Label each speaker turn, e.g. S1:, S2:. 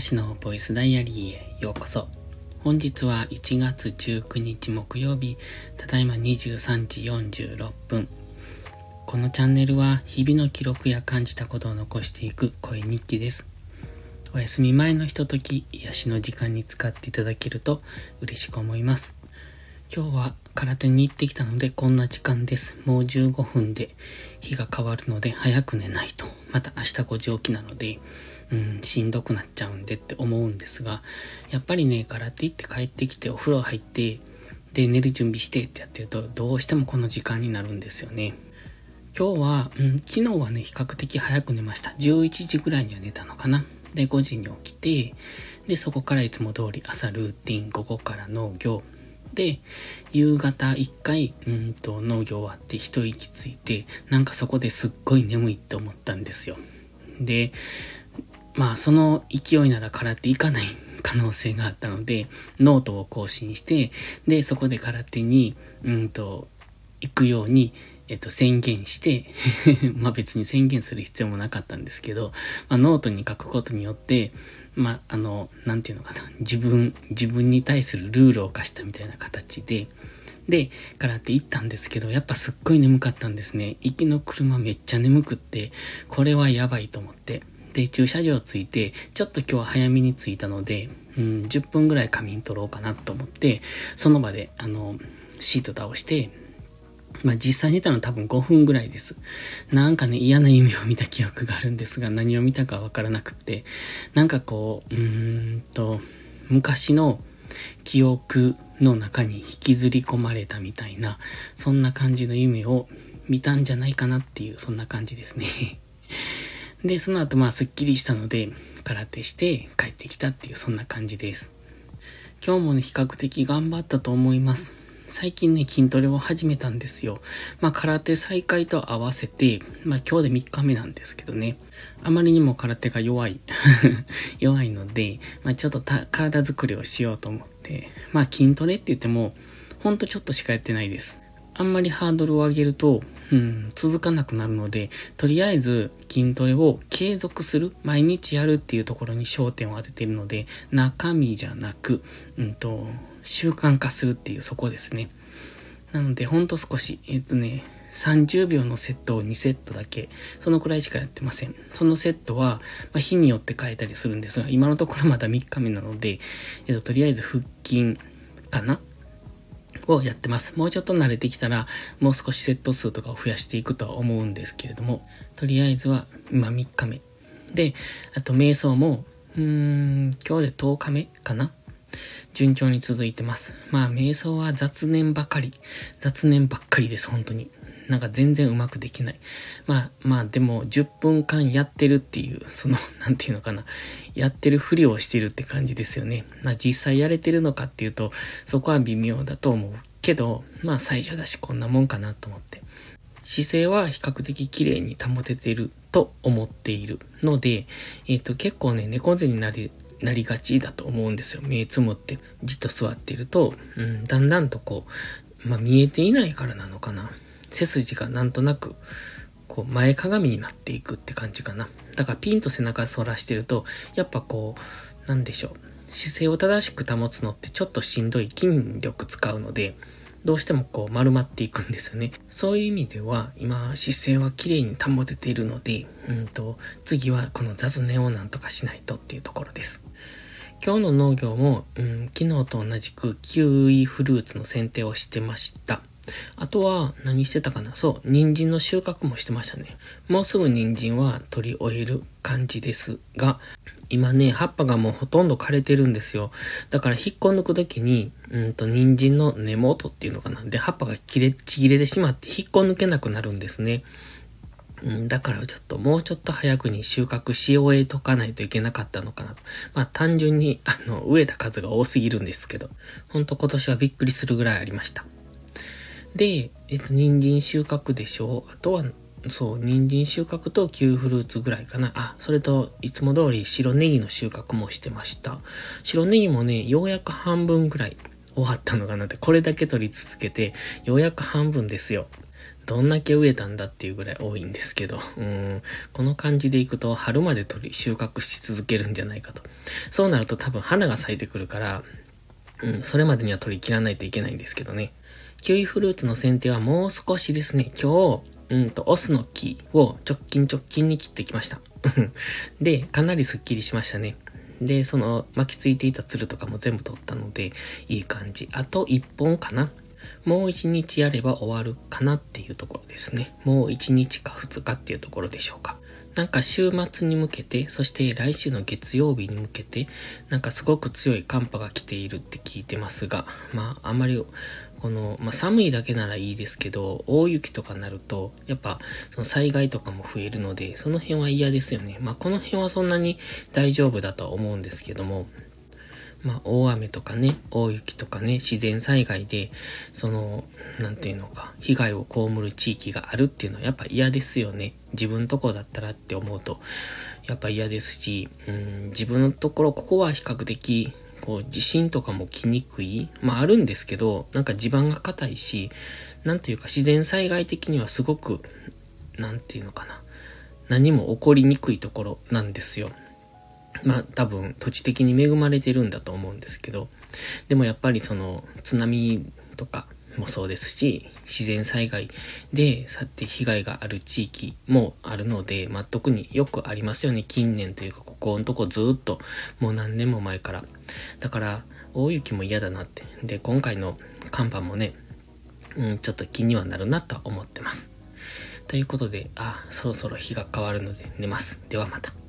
S1: しのボイスダイアリーへようこそ。本日は1月19日木曜日、ただいま23時46分。このチャンネルは日々の記録や感じたことを残していく声日記です。お休み前のひととき、癒しの時間に使っていただけると嬉しく思います。今日は空手に行ってきたのでこんな時間です。もう15分で日が変わるので早く寝ないと。また明日5時起きなので、うん、しんどくなっちゃうんでって思うんですが、やっぱりね、空手行って帰ってきてお風呂入って、で、寝る準備してってやってると、どうしてもこの時間になるんですよね。今日は、うん、昨日はね、比較的早く寝ました。11時ぐらいには寝たのかな。で、5時に起きて、で、そこからいつも通り朝ルーティン、午後から農業、で、夕方一回、うんと農業終わって一息ついて、なんかそこですっごい眠いって思ったんですよ。で、まあその勢いなら空手行かない可能性があったので、ノートを更新して、で、そこで空手に、うんと、行くように、えっと、宣言して まあ別に宣言する必要もなかったんですけど、まあノートに書くことによって、まあ、あの、なんていうのかな。自分、自分に対するルールを課したみたいな形で、で、空手行ったんですけど、やっぱすっごい眠かったんですね。行きの車めっちゃ眠くって、これはやばいと思って。で、駐車場着いて、ちょっと今日は早めに着いたので、うん、10分ぐらい仮眠取ろうかなと思って、その場で、あの、シート倒して、まあ実際に寝たの多分5分ぐらいです。なんかね、嫌な夢を見た記憶があるんですが、何を見たかわからなくって、なんかこう、うーんと、昔の記憶の中に引きずり込まれたみたいな、そんな感じの夢を見たんじゃないかなっていう、そんな感じですね。で、その後まあスッキリしたので、空手して帰ってきたっていう、そんな感じです。今日もね、比較的頑張ったと思います。最近ね、筋トレを始めたんですよ。まあ、空手再開と合わせて、まあ、今日で3日目なんですけどね。あまりにも空手が弱い 弱いので、まあ、ちょっと体作りをしようと思って、まあ、筋トレって言っても、ほんとちょっとしかやってないです。あんまりハードルを上げると、うん、続かなくなるので、とりあえず筋トレを継続する、毎日やるっていうところに焦点を当てているので、中身じゃなく、うんと、習慣化するっていうそこですね。なので、ほんと少し、えっ、とね、30秒のセットを2セットだけ、そのくらいしかやってません。そのセットは、まあ、日によって変えたりするんですが、今のところまだ3日目なので、えっ、と、とりあえず腹筋かなをやってます。もうちょっと慣れてきたら、もう少しセット数とかを増やしていくとは思うんですけれども、とりあえずは、今3日目。で、あと瞑想も、うーん、今日で10日目かな順調に続いてます。まあ、瞑想は雑念ばかり。雑念ばっかりです、本当に。なんか全然うまくできない。まあ、まあ、でも、10分間やってるっていう、その、なんていうのかな。やってるふりをしてるって感じですよね。まあ、実際やれてるのかっていうと、そこは微妙だと思う。けど、まあ、最初だし、こんなもんかなと思って。姿勢は比較的綺麗に保ててると思っているので、えっ、ー、と、結構ね、猫背になり、なりがちだと思うんですよ。目つむってじっと座っていると、うん、だんだんとこう、まあ、見えていないからなのかな。背筋がなんとなく、こう、前かがみになっていくって感じかな。だからピンと背中反らしてると、やっぱこう、なんでしょう。姿勢を正しく保つのってちょっとしんどい筋力使うので、どうしてもこう丸まっていくんですよね。そういう意味では、今姿勢は綺麗に保てているので、うんと、次はこの雑念をなんとかしないとっていうところです。今日の農業も、うん、昨日と同じくキウイフルーツの剪定をしてました。あとは何してたかな？そう、人参の収穫もしてましたね。もうすぐ人参は取り終える感じですが、今ね、葉っぱがもうほとんど枯れてるんですよ。だから引っこ抜くときに、うんと、人参の根元っていうのかな？で、葉っぱが切れ、ちぎれてしまって引っこ抜けなくなるんですね。うん、だからちょっともうちょっと早くに収穫し終えとかないといけなかったのかなと。まあ単純に、あの、植えた数が多すぎるんですけど、ほんと今年はびっくりするぐらいありました。で、えっと、人参収穫でしょ？う。あとは、そう、人参収穫とキウフルーツぐらいかな。あ、それと、いつも通り白ネギの収穫もしてました。白ネギもね、ようやく半分ぐらい終わったのかなって、これだけ取り続けて、ようやく半分ですよ。どんだけ植えたんだっていうぐらい多いんですけど、うん、この感じでいくと春まで取り、収穫し続けるんじゃないかと。そうなると多分花が咲いてくるから、うん、それまでには取り切らないといけないんですけどね。キウイフルーツの剪定はもう少しですね、今日、うんと、オスの木を直近直近に切ってきました。で、かなりスッキリしましたね。で、その巻きついていたツルとかも全部取ったので、いい感じ。あと1本かな。もう1日やれば終わるかなっていうところですね。もう1日か2日っていうところでしょうか。なんか週末に向けて、そして来週の月曜日に向けて、なんかすごく強い寒波が来ているって聞いてますが、まああまりこの、まあ、寒いだけならいいですけど、大雪とかなると、やっぱ、その災害とかも増えるので、その辺は嫌ですよね。まあ、この辺はそんなに大丈夫だとは思うんですけども、まあ、大雨とかね、大雪とかね、自然災害で、その、なんていうのか、被害を被る地域があるっていうのはやっぱ嫌ですよね。自分のとこだったらって思うと、やっぱ嫌ですし、うん、自分のところ、ここは比較的、こう、地震とかも来にくい。まああるんですけど、なんか地盤が硬いし、なんていうか自然災害的にはすごく、なんていうのかな。何も起こりにくいところなんですよ。まあ多分土地的に恵まれてるんだと思うんですけど、でもやっぱりその津波とかもそうですし、自然災害で、さて被害がある地域もあるので、まあ、特によくありますよね。近年というか、ここのとこずっと、もう何年も前から。だから、大雪も嫌だなって。で、今回の寒波もね、うん、ちょっと気にはなるなとは思ってます。ということで、あ、そろそろ日が変わるので寝ます。ではまた。